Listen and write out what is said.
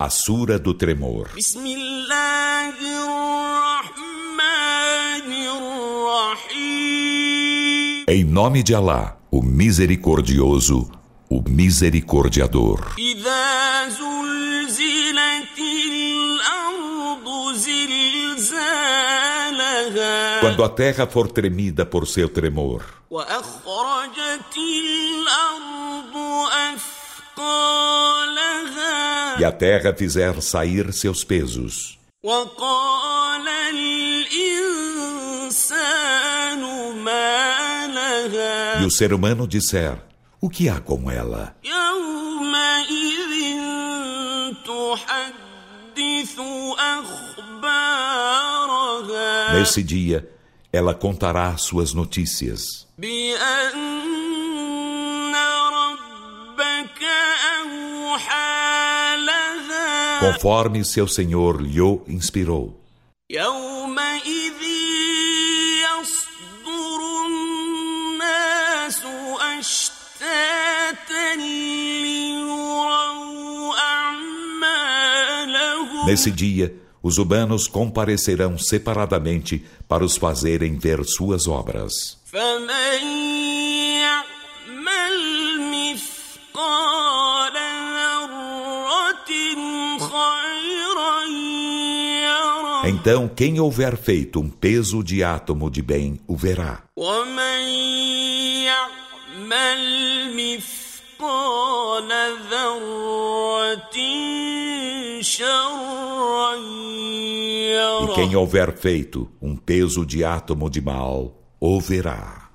A Sura do Tremor. Em nome de Alá, o Misericordioso, o Misericordiador. Quando a terra for tremida por seu tremor. E a terra fizer sair seus pesos. E o ser humano disser: O que há com ela? Nesse dia, ela contará suas notícias. Conforme seu Senhor lhe inspirou. Nesse dia, os humanos comparecerão separadamente para os fazerem ver suas obras. Então, quem houver feito um peso de átomo de bem, o verá. E quem houver feito um peso de átomo de mal, o verá.